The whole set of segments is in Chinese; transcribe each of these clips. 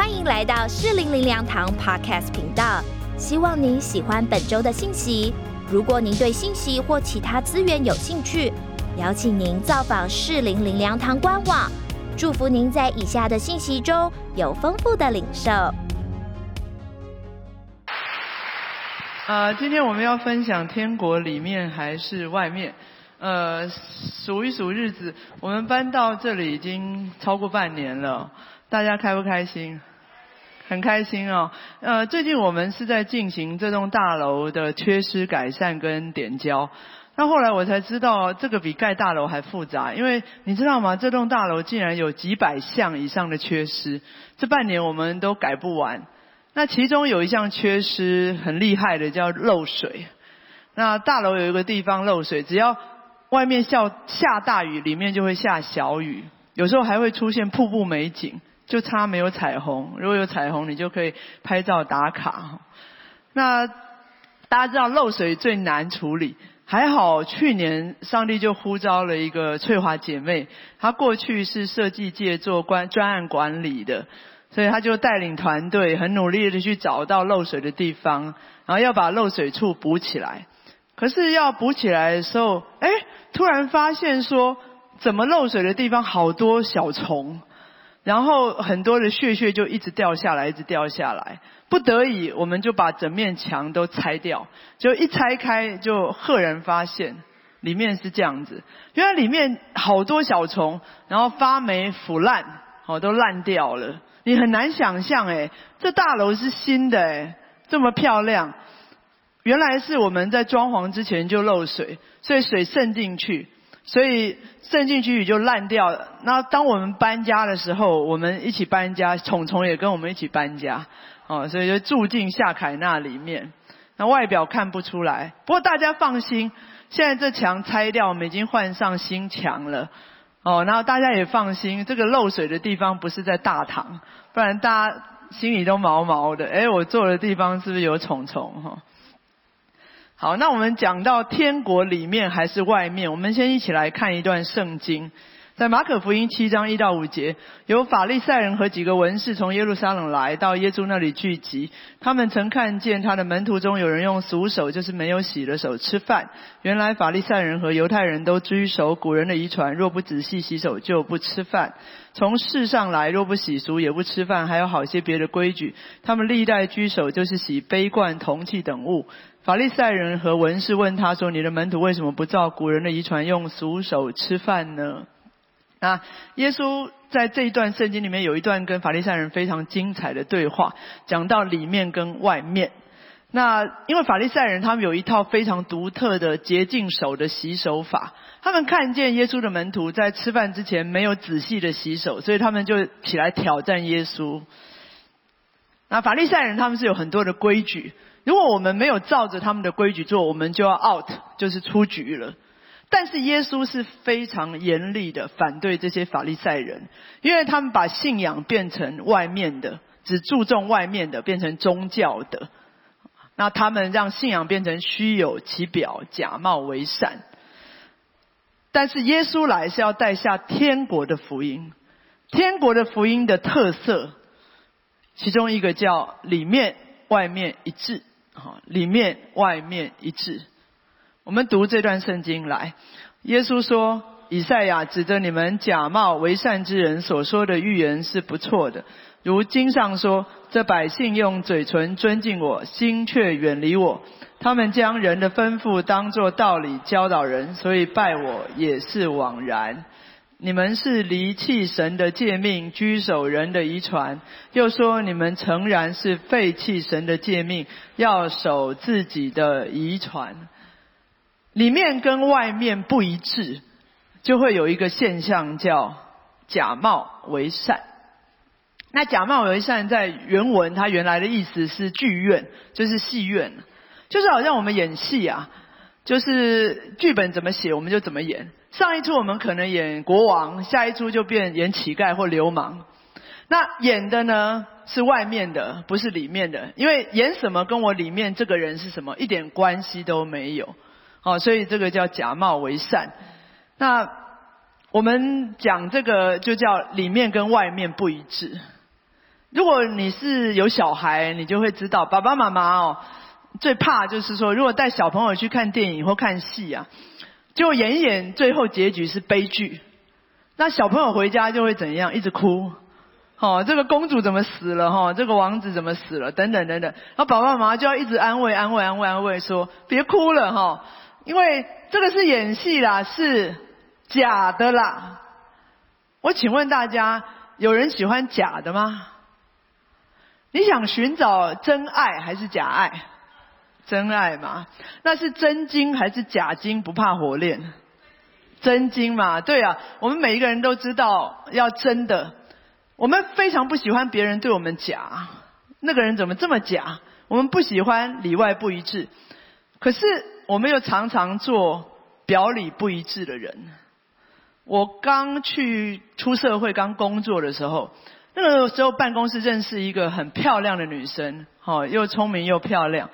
欢迎来到适龄灵粮堂 Podcast 频道。希望您喜欢本周的信息。如果您对信息或其他资源有兴趣，邀请您造访适龄灵粮堂官网。祝福您在以下的信息中有丰富的领受。啊，今天我们要分享天国里面还是外面？呃，数一数日子，我们搬到这里已经超过半年了，大家开不开心？很开心哦。呃，最近我们是在进行这栋大楼的缺失改善跟点交。那后来我才知道，这个比盖大楼还复杂，因为你知道吗？这栋大楼竟然有几百项以上的缺失，这半年我们都改不完。那其中有一项缺失很厉害的，叫漏水。那大楼有一个地方漏水，只要外面下下大雨，里面就会下小雨，有时候还会出现瀑布美景，就差没有彩虹。如果有彩虹，你就可以拍照打卡。那大家知道漏水最难处理。还好，去年上帝就呼召了一个翠华姐妹，她过去是设计界做专专案管理的，所以她就带领团队很努力的去找到漏水的地方，然后要把漏水处补起来。可是要补起来的时候，哎，突然发现说，怎么漏水的地方好多小虫，然后很多的屑屑就一直掉下来，一直掉下来。不得已，我们就把整面墙都拆掉。就一拆开，就赫然发现里面是这样子。原来里面好多小虫，然后发霉腐烂，哦，都烂掉了。你很难想象，哎，这大楼是新的，哎，这么漂亮。原来是我们在装潢之前就漏水，所以水渗进去，所以渗进去就烂掉了。那当我们搬家的时候，我们一起搬家，虫虫也跟我们一起搬家。哦，所以就住进夏凯那里面，那外表看不出来。不过大家放心，现在这墙拆掉，我们已经换上新墙了。哦，然后大家也放心，这个漏水的地方不是在大堂，不然大家心里都毛毛的。哎，我坐的地方是不是有虫虫？哈。好，那我们讲到天国里面还是外面，我们先一起来看一段圣经。在马可福音七章一到五节，有法利赛人和几个文士从耶路撒冷来到耶稣那里聚集。他们曾看见他的门徒中有人用俗手，就是没有洗的手吃饭。原来法利赛人和犹太人都遵守古人的遗传，若不仔细洗手就不吃饭。从世上来，若不洗俗也不吃饭，还有好些别的规矩。他们历代居守，就是洗杯罐、铜器等物。法利赛人和文士问他说：“你的门徒为什么不照古人的遗传，用俗手吃饭呢？”那耶稣在这一段圣经里面有一段跟法利赛人非常精彩的对话，讲到里面跟外面。那因为法利赛人他们有一套非常独特的洁净手的洗手法，他们看见耶稣的门徒在吃饭之前没有仔细的洗手，所以他们就起来挑战耶稣。那法利赛人他们是有很多的规矩，如果我们没有照着他们的规矩做，我们就要 out，就是出局了。但是耶稣是非常严厉的反对这些法利赛人，因为他们把信仰变成外面的，只注重外面的，变成宗教的。那他们让信仰变成虚有其表，假冒为善。但是耶稣来是要带下天国的福音，天国的福音的特色，其中一个叫里面外面一致，啊，里面外面一致。我们读这段圣经来，耶稣说：“以赛亚指着你们假冒为善之人所说的预言是不错的。如经上说，这百姓用嘴唇尊敬我，心却远离我。他们将人的吩咐当作道理教导人，所以拜我也是枉然。你们是离弃神的诫命，居守人的遗传。又说你们诚然是废弃神的诫命，要守自己的遗传。”里面跟外面不一致，就会有一个现象叫假冒为善。那假冒为善在原文，它原来的意思是剧院，就是戏院，就是好像我们演戏啊，就是剧本怎么写我们就怎么演。上一出我们可能演国王，下一出就变演乞丐或流氓。那演的呢是外面的，不是里面的，因为演什么跟我里面这个人是什么一点关系都没有。好，所以这个叫假冒为善。那我们讲这个就叫里面跟外面不一致。如果你是有小孩，你就会知道，爸爸妈妈哦，最怕就是说，如果带小朋友去看电影或看戏啊，就演一演，最后结局是悲剧，那小朋友回家就会怎样，一直哭。哦，这个公主怎么死了？哈，这个王子怎么死了？等等等等，然后爸爸妈妈就要一直安慰、安慰、安慰、安慰，说别哭了哈，因为这个是演戏啦，是假的啦。我请问大家，有人喜欢假的吗？你想寻找真爱还是假爱？真爱嘛，那是真金还是假金？不怕火炼，真金嘛，对啊，我们每一个人都知道要真的。我们非常不喜欢别人对我们假，那个人怎么这么假？我们不喜欢里外不一致，可是我们又常常做表里不一致的人。我刚去出社会、刚工作的时候，那个时候办公室认识一个很漂亮的女生，哦，又聪明又漂亮，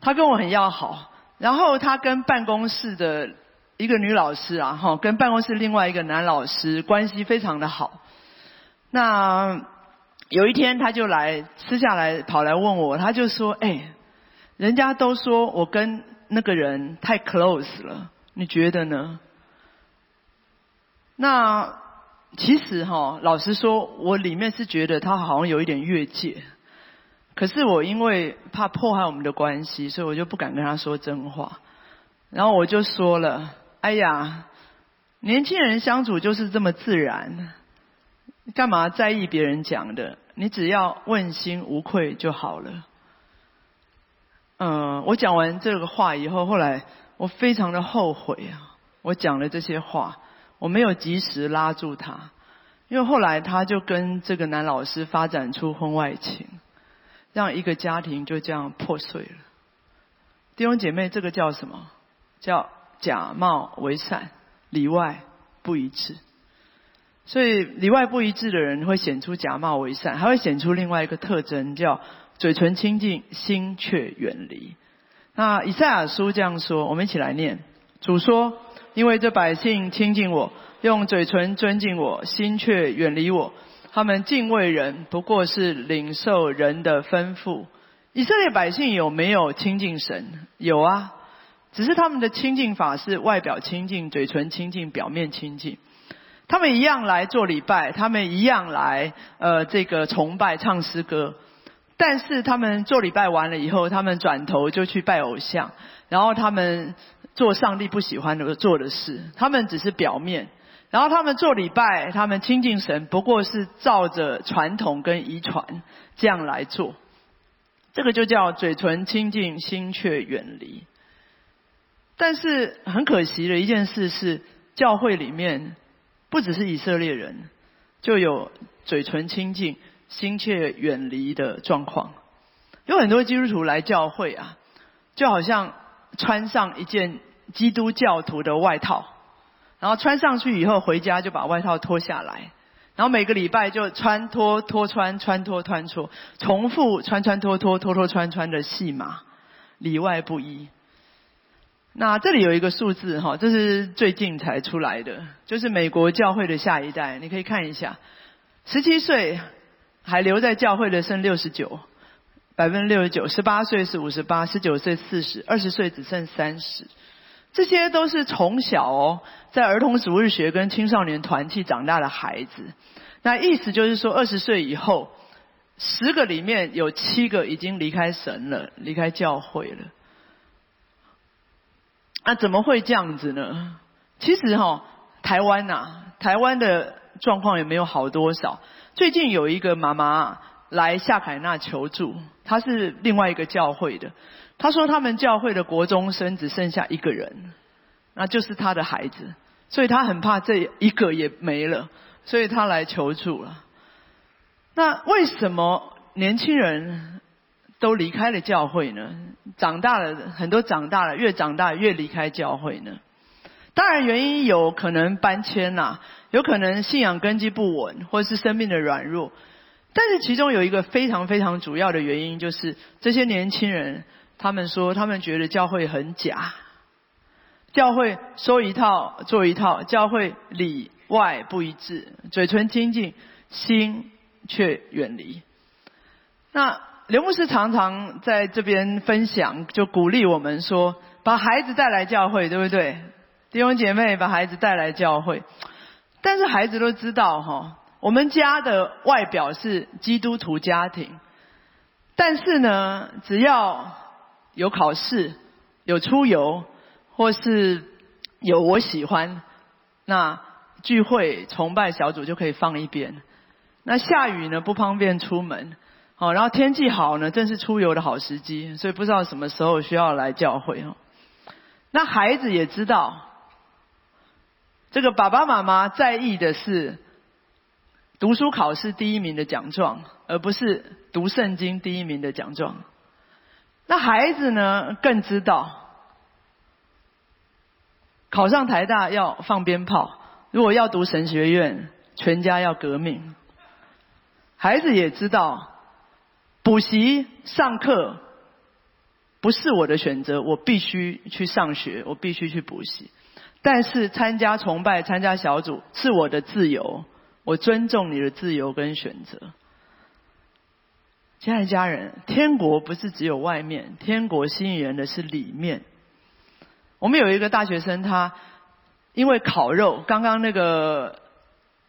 他跟我很要好，然后他跟办公室的一个女老师啊，哈，跟办公室另外一个男老师关系非常的好。那有一天，他就来私下来跑来问我，他就说：“哎，人家都说我跟那个人太 close 了，你觉得呢？”那其实哈，老实说，我里面是觉得他好像有一点越界，可是我因为怕破坏我们的关系，所以我就不敢跟他说真话。然后我就说了：“哎呀，年轻人相处就是这么自然。”干嘛在意别人讲的？你只要问心无愧就好了。嗯，我讲完这个话以后，后来我非常的后悔啊！我讲了这些话，我没有及时拉住他，因为后来他就跟这个男老师发展出婚外情，让一个家庭就这样破碎了。弟兄姐妹，这个叫什么？叫假冒为善，里外不一致。所以里外不一致的人会显出假冒为善，还会显出另外一个特征，叫嘴唇亲近，心却远离。那以赛亚书这样说，我们一起来念：主说，因为这百姓亲近我，用嘴唇尊敬我，心却远离我。他们敬畏人，不过是领受人的吩咐。以色列百姓有没有亲近神？有啊，只是他们的亲近法是外表亲近，嘴唇亲近，表面亲近。他们一样来做礼拜，他们一样来呃这个崇拜唱诗歌，但是他们做礼拜完了以后，他们转头就去拜偶像，然后他们做上帝不喜欢的做的事，他们只是表面，然后他们做礼拜，他们亲近神，不过是照着传统跟遗传这样来做，这个就叫嘴唇亲近，心却远离。但是很可惜的一件事是，教会里面。不只是以色列人，就有嘴唇亲近、心却远离的状况。有很多基督徒来教会啊，就好像穿上一件基督教徒的外套，然后穿上去以后回家就把外套脱下来，然后每个礼拜就穿脱脱穿穿脱穿脱，重复穿穿脱脱脱脱穿穿的戏码，里外不一。那这里有一个数字哈，这是最近才出来的，就是美国教会的下一代，你可以看一下，十七岁还留在教会的剩六十九，百分之六十九，十八岁是五十八，十九岁四十，二十岁只剩三十，这些都是从小哦在儿童主日学跟青少年团体长大的孩子，那意思就是说二十岁以后，十个里面有七个已经离开神了，离开教会了。那怎么会这样子呢？其实哈，台湾呐，台湾的状况也没有好多少。最近有一个妈妈来夏凯纳求助，他是另外一个教会的。他说他们教会的国中生只剩下一个人，那就是他的孩子，所以他很怕这一个也没了，所以他来求助了。那为什么年轻人？都离开了教会呢？长大了很多，长大了越长大越离开教会呢。当然原因有可能搬迁呐，有可能信仰根基不稳，或者是生命的软弱。但是其中有一个非常非常主要的原因，就是这些年轻人他们说，他们觉得教会很假，教会说一套做一套，教会里外不一致，嘴唇亲近，心却远离。那刘牧师常常在这边分享，就鼓励我们说，把孩子带来教会，对不对？弟兄姐妹，把孩子带来教会。但是孩子都知道哈，我们家的外表是基督徒家庭，但是呢，只要有考试、有出游，或是有我喜欢，那聚会、崇拜小组就可以放一边。那下雨呢，不方便出门，好，然后天气好呢，正是出游的好时机，所以不知道什么时候需要来教会哦。那孩子也知道。这个爸爸妈妈在意的是读书考试第一名的奖状，而不是读圣经第一名的奖状。那孩子呢，更知道考上台大要放鞭炮，如果要读神学院，全家要革命。孩子也知道补习上课不是我的选择，我必须去上学，我必须去补习。但是参加崇拜、参加小组是我的自由，我尊重你的自由跟选择。亲爱的家人，天国不是只有外面，天国吸引人的是里面。我们有一个大学生，他因为烤肉，刚刚那个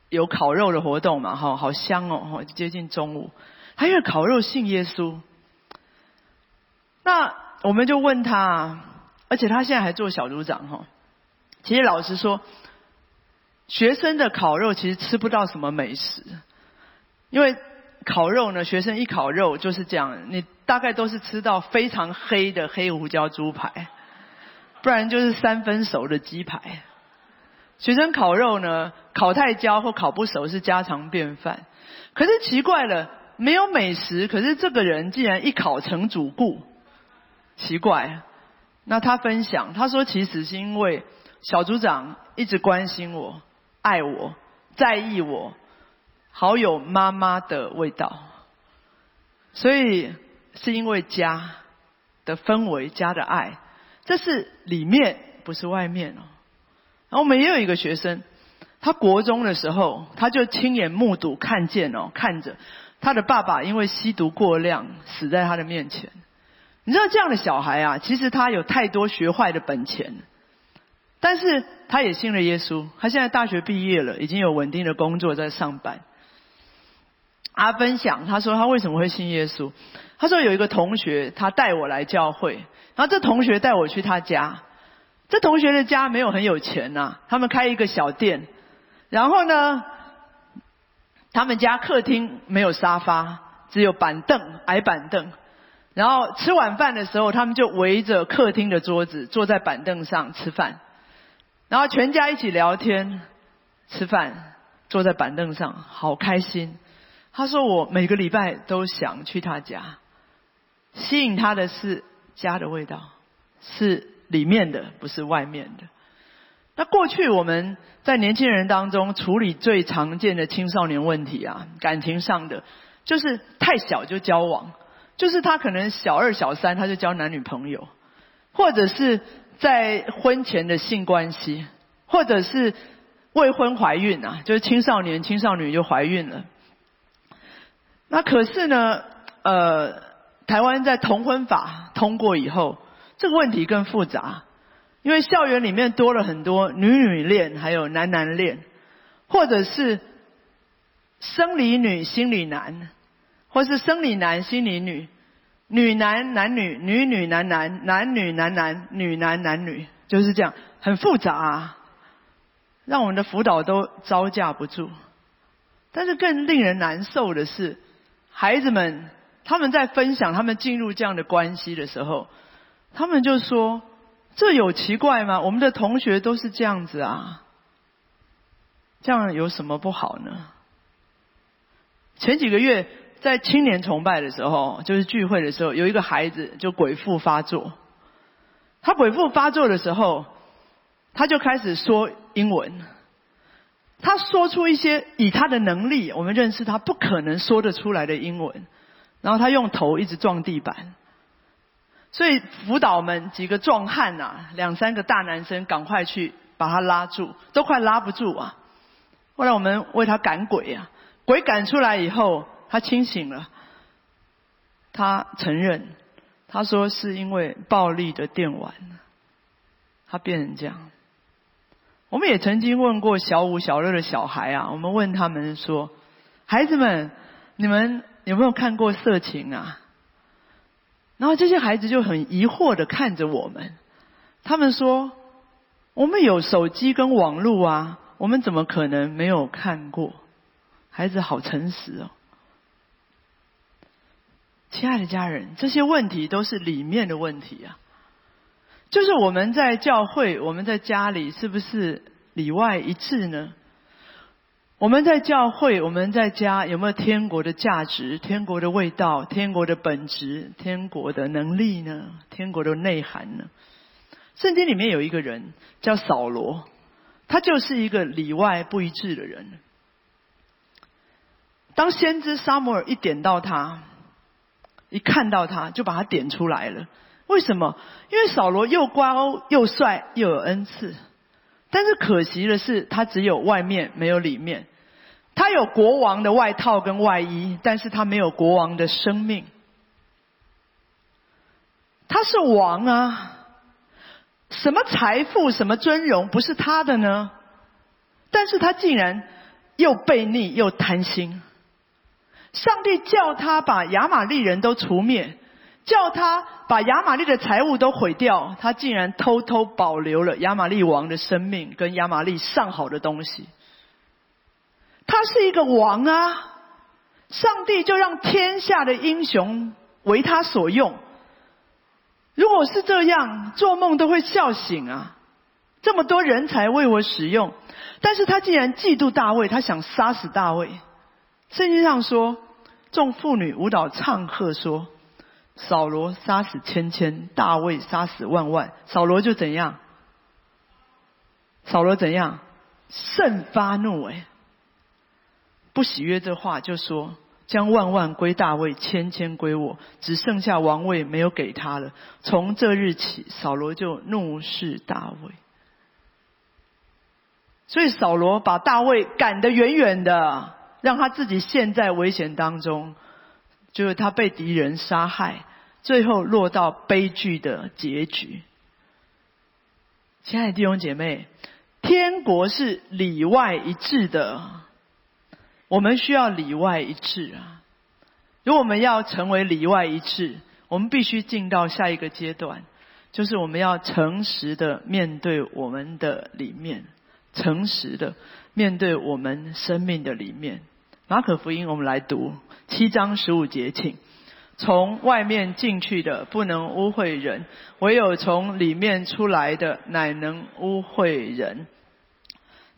有烤肉的活动嘛，哈，好香哦，接近中午，他因为烤肉信耶稣。那我们就问他，而且他现在还做小组长，哈。其实老实说，学生的烤肉其实吃不到什么美食，因为烤肉呢，学生一烤肉就是这样，你大概都是吃到非常黑的黑胡椒猪排，不然就是三分熟的鸡排。学生烤肉呢，烤太焦或烤不熟是家常便饭。可是奇怪了，没有美食，可是这个人竟然一烤成主顾，奇怪。那他分享，他说其实是因为。小组长一直关心我、爱我、在意我，好有妈妈的味道。所以是因为家的氛围、家的爱，这是里面不是外面哦。然后我们也有一个学生，他国中的时候，他就亲眼目睹看见哦，看着他的爸爸因为吸毒过量死在他的面前。你知道这样的小孩啊，其实他有太多学坏的本钱。但是他也信了耶稣，他现在大学毕业了，已经有稳定的工作在上班。阿分享，他说他为什么会信耶稣？他说有一个同学，他带我来教会，然后这同学带我去他家。这同学的家没有很有钱呐，他们开一个小店，然后呢，他们家客厅没有沙发，只有板凳，矮板凳。然后吃晚饭的时候，他们就围着客厅的桌子，坐在板凳上吃饭。然后全家一起聊天、吃饭，坐在板凳上，好开心。他说：“我每个礼拜都想去他家，吸引他的是家的味道，是里面的，不是外面的。”那过去我们在年轻人当中处理最常见的青少年问题啊，感情上的，就是太小就交往，就是他可能小二、小三他就交男女朋友，或者是。在婚前的性关系，或者是未婚怀孕啊，就是青少年、青少年就怀孕了。那可是呢，呃，台湾在同婚法通过以后，这个问题更复杂，因为校园里面多了很多女女恋，还有男男恋，或者是生理女、心理男，或是生理男、心理女。女男男女，女女男男，男女男男，女男男女，就是这样，很复杂，让我们的辅导都招架不住。但是更令人难受的是，孩子们他们在分享他们进入这样的关系的时候，他们就说：“这有奇怪吗？我们的同学都是这样子啊，这样有什么不好呢？”前几个月。在青年崇拜的时候，就是聚会的时候，有一个孩子就鬼父发作。他鬼父发作的时候，他就开始说英文。他说出一些以他的能力，我们认识他不可能说得出来的英文。然后他用头一直撞地板。所以辅导们几个壮汉呐，两三个大男生赶快去把他拉住，都快拉不住啊。后来我们为他赶鬼啊，鬼赶出来以后。他清醒了，他承认，他说是因为暴力的电玩，他变成这样。我们也曾经问过小五、小六的小孩啊，我们问他们说：“孩子们，你们有没有看过色情啊？”然后这些孩子就很疑惑的看着我们，他们说：“我们有手机跟网络啊，我们怎么可能没有看过？”孩子好诚实哦。亲爱的家人，这些问题都是里面的问题啊。就是我们在教会，我们在家里，是不是里外一致呢？我们在教会，我们在家，有没有天国的价值、天国的味道、天国的本质、天国的能力呢？天国的内涵呢？圣经里面有一个人叫扫罗，他就是一个里外不一致的人。当先知沙摩尔一点到他，一看到他就把他点出来了。为什么？因为扫罗又高又帅又有恩赐，但是可惜的是，他只有外面没有里面。他有国王的外套跟外衣，但是他没有国王的生命。他是王啊，什么财富、什么尊荣不是他的呢？但是他竟然又悖逆又贪心。上帝叫他把亚玛利人都除灭。叫他把亚玛利的财物都毁掉，他竟然偷偷保留了亚玛利王的生命跟亚玛利上好的东西。他是一个王啊，上帝就让天下的英雄为他所用。如果是这样，做梦都会笑醒啊！这么多人才为我使用，但是他竟然嫉妒大卫，他想杀死大卫。圣经上说，众妇女舞蹈唱和说。扫罗杀死千千，大卫杀死万万。扫罗就怎样？扫罗怎样？甚发怒哎！不喜悦这话，就说将万万归大卫，千千归我，只剩下王位没有给他了。从这日起，扫罗就怒视大卫。所以扫罗把大卫赶得远远的，让他自己陷在危险当中。就是他被敌人杀害，最后落到悲剧的结局。亲爱的弟兄姐妹，天国是里外一致的，我们需要里外一致啊！如果我们要成为里外一致，我们必须进到下一个阶段，就是我们要诚实的面对我们的里面，诚实的面对我们生命的里面。马可福音，我们来读七章十五节，请从外面进去的不能污秽人，唯有从里面出来的乃能污秽人。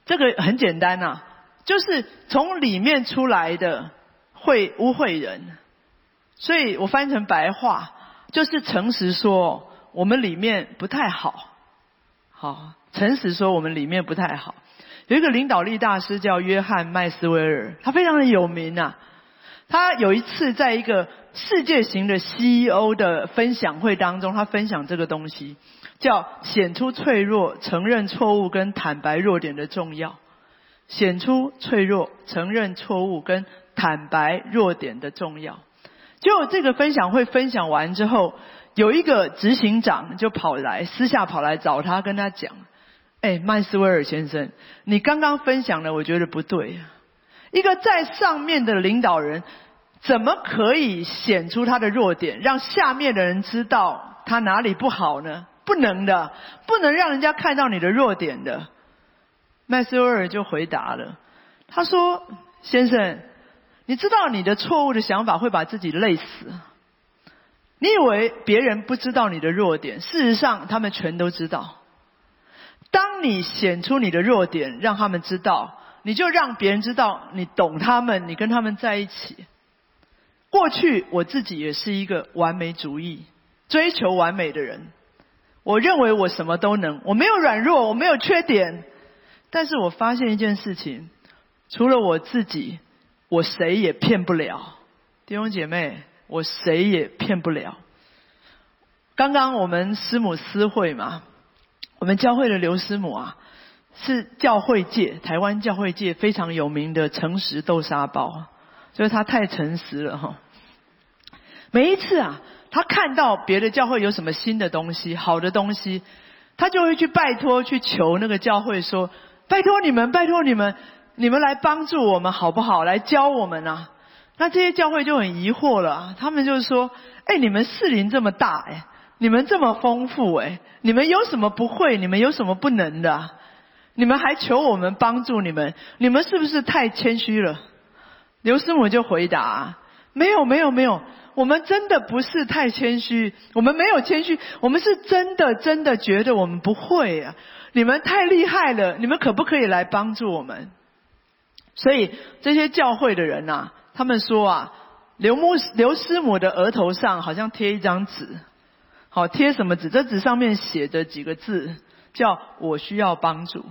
这个很简单呐，就是从里面出来的会污秽人。所以我翻译成白话，就是诚实说，我们里面不太好。好，诚实说，我们里面不太好。有一个领导力大师叫约翰麦斯威尔，他非常的有名啊。他有一次在一个世界型的 CEO 的分享会当中，他分享这个东西，叫显出脆弱、承认错误跟坦白弱点的重要。显出脆弱、承认错误跟坦白弱点的重要。就这个分享会分享完之后，有一个执行长就跑来私下跑来找他，跟他讲。哎，麦斯威尔先生，你刚刚分享的我觉得不对。一个在上面的领导人，怎么可以显出他的弱点，让下面的人知道他哪里不好呢？不能的，不能让人家看到你的弱点的。麦斯威尔就回答了，他说：“先生，你知道你的错误的想法会把自己累死。你以为别人不知道你的弱点，事实上他们全都知道。”当你显出你的弱点，让他们知道，你就让别人知道你懂他们，你跟他们在一起。过去我自己也是一个完美主义、追求完美的人，我认为我什么都能，我没有软弱，我没有缺点。但是我发现一件事情，除了我自己，我谁也骗不了。弟兄姐妹，我谁也骗不了。刚刚我们师母私会嘛。我们教会的刘师母啊，是教会界台湾教会界非常有名的诚实豆沙包，所以他太诚实了哈。每一次啊，他看到别的教会有什么新的东西、好的东西，他就会去拜托、去求那个教会说：“拜托你们，拜托你们，你们来帮助我们好不好？来教我们啊！”那这些教会就很疑惑了，他们就说：“哎，你们士林这么大，哎，你们这么丰富，哎，你们有什么不会？你们有什么不能的？你们还求我们帮助你们？你们是不是太谦虚了？”刘师母就回答：“没有，没有，没有。”我们真的不是太谦虚，我们没有谦虚，我们是真的真的觉得我们不会啊！你们太厉害了，你们可不可以来帮助我们？所以这些教会的人呐，他们说啊，刘牧刘师母的额头上好像贴一张纸，好贴什么纸？这纸上面写着几个字，叫我需要帮助。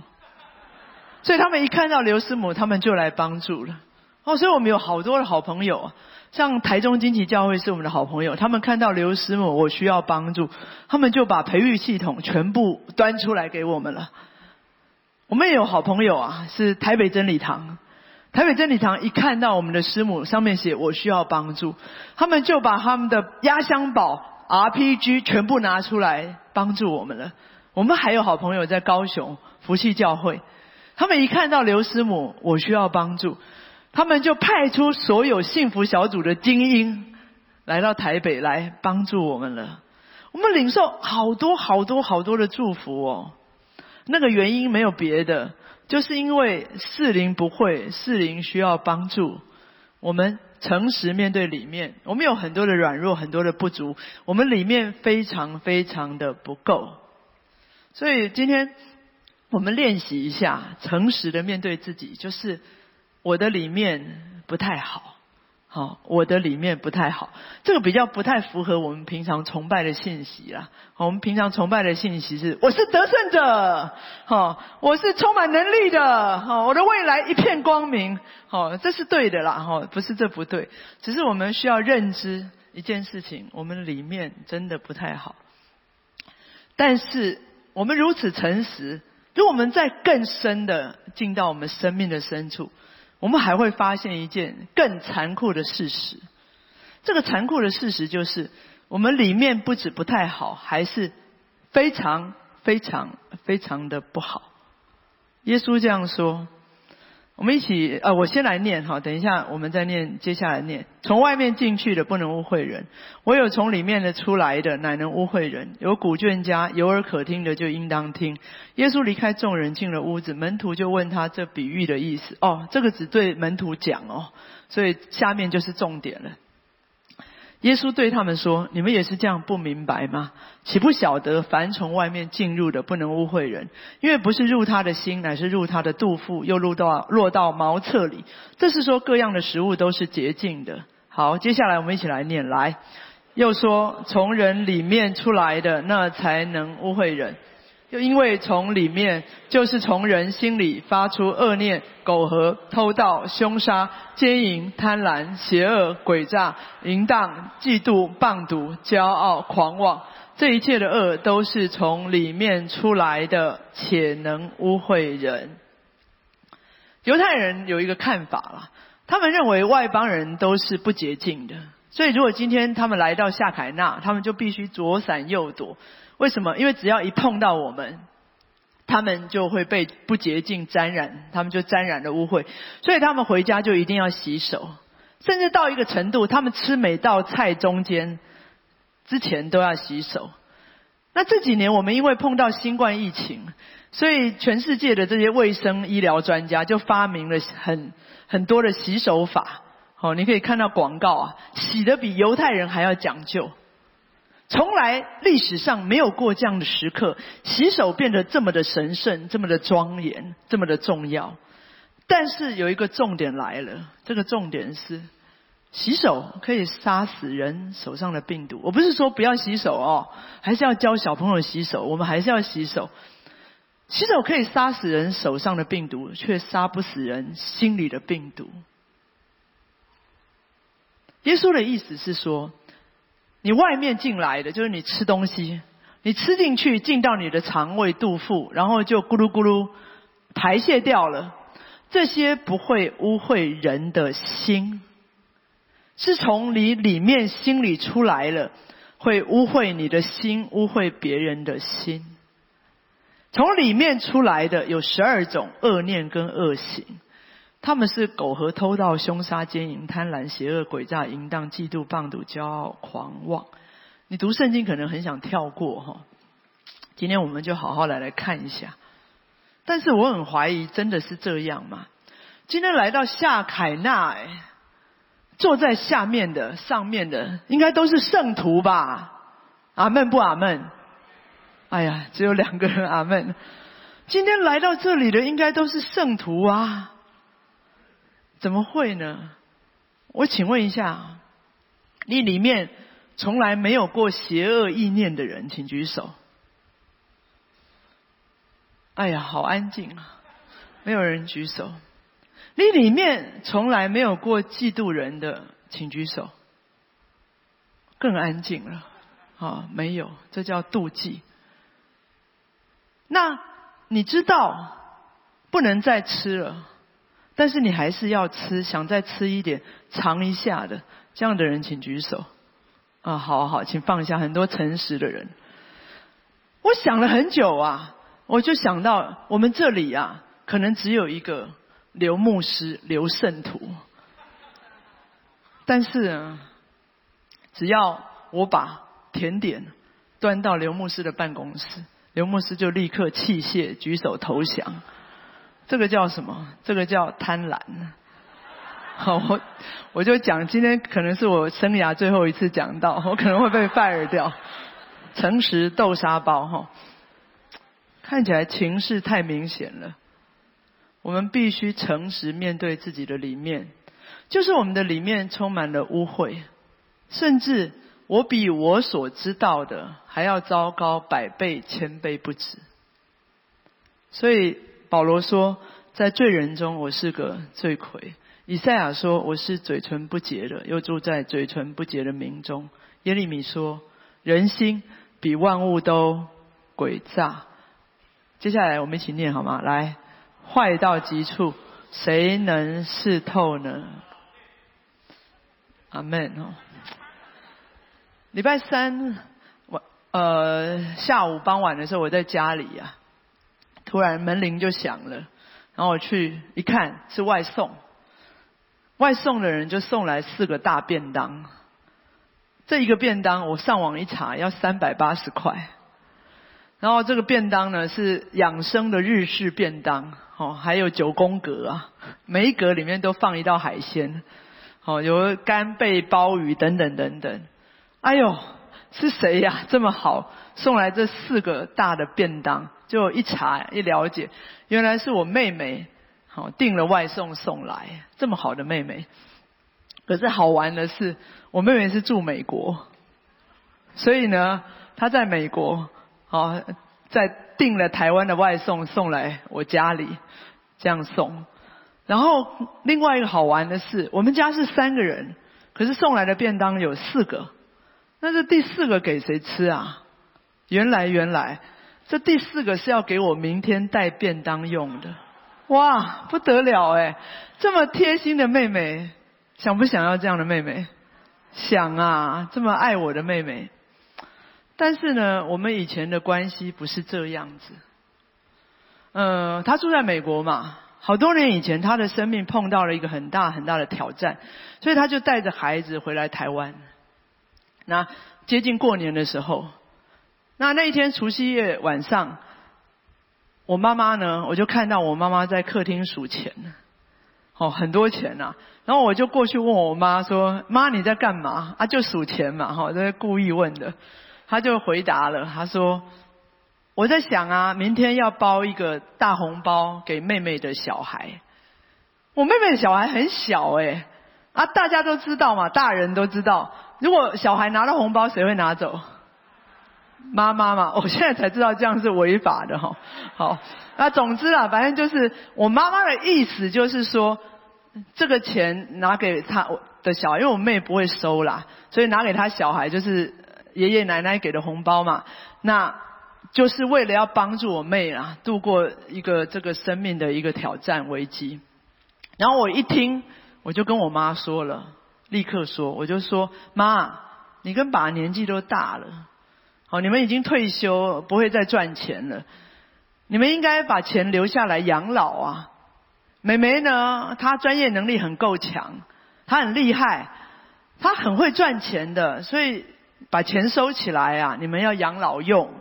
所以他们一看到刘师母，他们就来帮助了。哦，所以我们有好多的好朋友。像台中金旗教会是我们的好朋友，他们看到刘师母我需要帮助，他们就把培育系统全部端出来给我们了。我们也有好朋友啊，是台北真理堂，台北真理堂一看到我们的师母上面写我需要帮助，他们就把他们的压箱宝 RPG 全部拿出来帮助我们了。我们还有好朋友在高雄福气教会，他们一看到刘师母我需要帮助。他们就派出所有幸福小组的精英来到台北来帮助我们了。我们领受好多好多好多的祝福哦。那个原因没有别的，就是因为四灵不会，四灵需要帮助。我们诚实面对里面，我们有很多的软弱，很多的不足，我们里面非常非常的不够。所以今天我们练习一下，诚实的面对自己，就是。我的里面不太好，好，我的里面不太好，这个比较不太符合我们平常崇拜的信息啦。我们平常崇拜的信息是：我是得胜者，哈，我是充满能力的，哈，我的未来一片光明，好，这是对的啦，哈，不是这不对，只是我们需要认知一件事情，我们里面真的不太好。但是我们如此诚实，如果我们再更深的进到我们生命的深处。我们还会发现一件更残酷的事实，这个残酷的事实就是，我们里面不止不太好，还是非常非常非常的不好。耶稣这样说。我们一起，呃，我先来念哈，等一下我们再念，接下来念。从外面进去的不能污秽人，唯有从里面的出来的乃能污秽人。有古卷家有耳可听的就应当听。耶稣离开众人进了屋子，门徒就问他这比喻的意思。哦，这个只对门徒讲哦，所以下面就是重点了。耶稣对他们说：“你们也是这样不明白吗？岂不晓得凡从外面进入的不能污秽人，因为不是入他的心，乃是入他的肚腹，又入到落到茅厕里。这是说各样的食物都是洁净的。好，接下来我们一起来念。来，又说从人里面出来的，那才能污秽人。”就因为从里面，就是从人心里发出恶念、苟合、偷盗、凶杀、奸淫、贪婪、邪恶、诡诈、淫荡、嫉妒、棒毒、骄傲、狂妄，这一切的恶都是从里面出来的，且能污秽人。犹太人有一个看法啦，他们认为外邦人都是不洁净的，所以如果今天他们来到夏凯纳，他们就必须左闪右躲。为什么？因为只要一碰到我们，他们就会被不洁净沾染，他们就沾染了污秽，所以他们回家就一定要洗手，甚至到一个程度，他们吃每道菜中间之前都要洗手。那这几年我们因为碰到新冠疫情，所以全世界的这些卫生医疗专家就发明了很很多的洗手法。哦，你可以看到广告啊，洗的比犹太人还要讲究。从来历史上没有过这样的时刻，洗手变得这么的神圣，这么的庄严，这么的重要。但是有一个重点来了，这个重点是，洗手可以杀死人手上的病毒。我不是说不要洗手哦，还是要教小朋友洗手，我们还是要洗手。洗手可以杀死人手上的病毒，却杀不死人心里的病毒。耶稣的意思是说。你外面进来的就是你吃东西，你吃进去进到你的肠胃肚腹，然后就咕噜咕噜排泄掉了，这些不会污秽人的心。是从你里面心里出来了，会污秽你的心，污秽别人的心。从里面出来的有十二种恶念跟恶行，他们是苟合、偷盗、凶杀、奸淫、贪婪、邪恶、诡诈、淫荡、嫉妒、棒赌、骄傲、狂妄。你读圣经可能很想跳过哈，今天我们就好好来来看一下。但是我很怀疑，真的是这样吗？今天来到夏凯纳，坐在下面的、上面的，应该都是圣徒吧？阿门不阿门？哎呀，只有两个人阿门。今天来到这里的应该都是圣徒啊，怎么会呢？我请问一下，你里面从来没有过邪恶意念的人，请举手。哎呀，好安静啊，没有人举手。你里面从来没有过嫉妒人的，请举手。更安静了，啊，没有，这叫妒忌。那你知道不能再吃了，但是你还是要吃，想再吃一点，尝一下的，这样的人请举手。啊，好好，请放下。很多诚实的人，我想了很久啊，我就想到我们这里啊，可能只有一个刘牧师、刘圣徒，但是只要我把甜点端到刘牧师的办公室。刘牧师就立刻弃械，举手投降。这个叫什么？这个叫贪婪。好，我我就讲，今天可能是我生涯最后一次讲到，我可能会被 fire 掉。诚实豆沙包，哈，看起来情势太明显了。我们必须诚实面对自己的里面，就是我们的里面充满了污秽，甚至。我比我所知道的还要糟糕百倍千倍不止。所以保罗说，在罪人中我是个罪魁。以赛亚说我是嘴唇不洁的，又住在嘴唇不洁的民中。耶利米说人心比万物都诡诈。接下来我们一起念好吗？来，坏到极处，谁能视透呢？阿门哦。礼拜三晚呃下午傍晚的时候，我在家里呀，突然门铃就响了，然后我去一看是外送，外送的人就送来四个大便当，这一个便当我上网一查要三百八十块，然后这个便当呢是养生的日式便当，哦还有九宫格啊，每一格里面都放一道海鲜，哦有干贝鲍鱼等等等等。哎呦，是谁呀？这么好送来这四个大的便当，就一查一了解，原来是我妹妹，好订了外送送来，这么好的妹妹。可是好玩的是，我妹妹是住美国，所以呢，她在美国，好在订了台湾的外送送来我家里，这样送。然后另外一个好玩的是，我们家是三个人，可是送来的便当有四个。那这第四个给谁吃啊？原来原来，这第四个是要给我明天带便当用的。哇，不得了哎！这么贴心的妹妹，想不想要这样的妹妹？想啊，这么爱我的妹妹。但是呢，我们以前的关系不是这样子。嗯，她住在美国嘛，好多年以前，她的生命碰到了一个很大很大的挑战，所以她就带着孩子回来台湾。那接近过年的时候，那那一天除夕夜晚上，我妈妈呢，我就看到我妈妈在客厅数钱，哦，很多钱呐。然后我就过去问我妈说：“妈，你在干嘛？”啊，就数钱嘛，哈，这是故意问的。她就回答了，她说：“我在想啊，明天要包一个大红包给妹妹的小孩。我妹妹的小孩很小哎，啊，大家都知道嘛，大人都知道。”如果小孩拿到红包，谁会拿走？妈妈嘛，我现在才知道这样是违法的哈。好，那总之啊，反正就是我妈妈的意思，就是说这个钱拿给他的小孩，因为我妹不会收啦，所以拿给他小孩就是爷爷奶奶给的红包嘛。那就是为了要帮助我妹啊，度过一个这个生命的一个挑战危机。然后我一听，我就跟我妈说了。立刻说，我就说妈，你跟爸年纪都大了，好，你们已经退休，不会再赚钱了，你们应该把钱留下来养老啊。妹妹呢，她专业能力很够强，她很厉害，她很会赚钱的，所以把钱收起来啊，你们要养老用。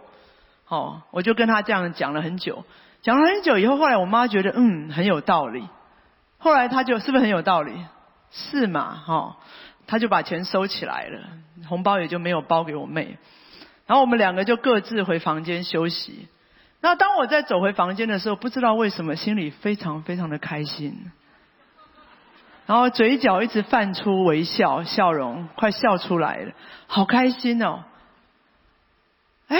哦，我就跟她这样讲了很久，讲了很久以后，后来我妈觉得嗯很有道理，后来他就是不是很有道理？是嘛？哈，他就把钱收起来了，红包也就没有包给我妹，然后我们两个就各自回房间休息。那当我在走回房间的时候，不知道为什么心里非常非常的开心，然后嘴角一直泛出微笑，笑容快笑出来了，好开心哦！哎。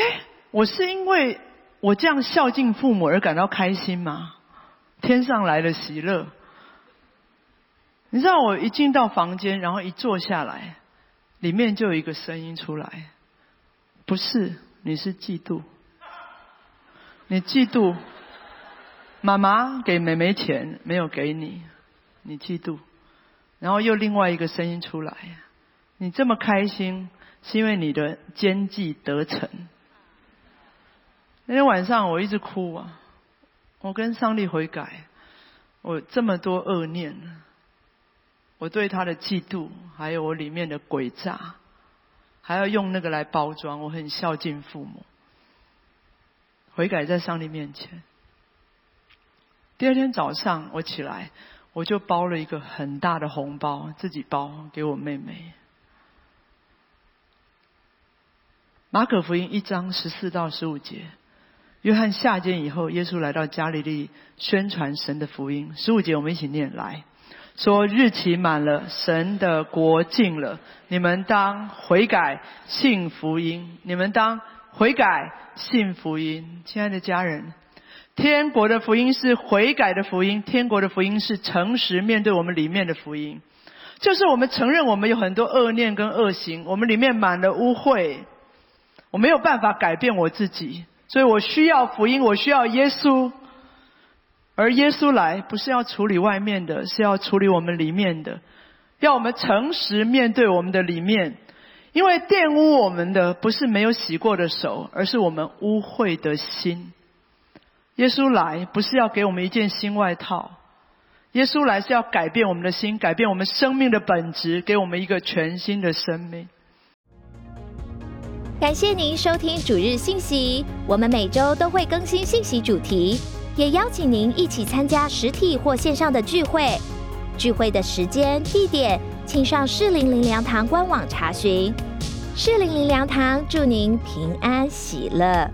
我是因为我这样孝敬父母而感到开心吗？天上来了喜乐。你知道我一进到房间，然后一坐下来，里面就有一个声音出来，不是，你是嫉妒，你嫉妒妈妈给妹妹钱没有给你，你嫉妒。然后又另外一个声音出来，你这么开心是因为你的奸计得逞。那天晚上我一直哭啊，我跟上帝悔改，我这么多恶念，我对他的嫉妒，还有我里面的诡诈，还要用那个来包装，我很孝敬父母，悔改在上帝面前。第二天早上我起来，我就包了一个很大的红包，自己包给我妹妹。马可福音一章十四到十五节。约翰下监以后，耶稣来到加利利宣传神的福音。十五节我们一起念来说：日期满了，神的国近了，你们当悔改信福音。你们当悔改信福音。亲爱的家人，天国的福音是悔改的福音，天国的福音是诚实面对我们里面的福音，就是我们承认我们有很多恶念跟恶行，我们里面满了污秽，我没有办法改变我自己。所以我需要福音，我需要耶稣，而耶稣来不是要处理外面的，是要处理我们里面的，要我们诚实面对我们的里面，因为玷污我们的不是没有洗过的手，而是我们污秽的心。耶稣来不是要给我们一件新外套，耶稣来是要改变我们的心，改变我们生命的本质，给我们一个全新的生命。感谢您收听主日信息，我们每周都会更新信息主题，也邀请您一起参加实体或线上的聚会。聚会的时间、地点，请上适龄灵粮堂官网查询。适龄灵粮堂祝您平安喜乐。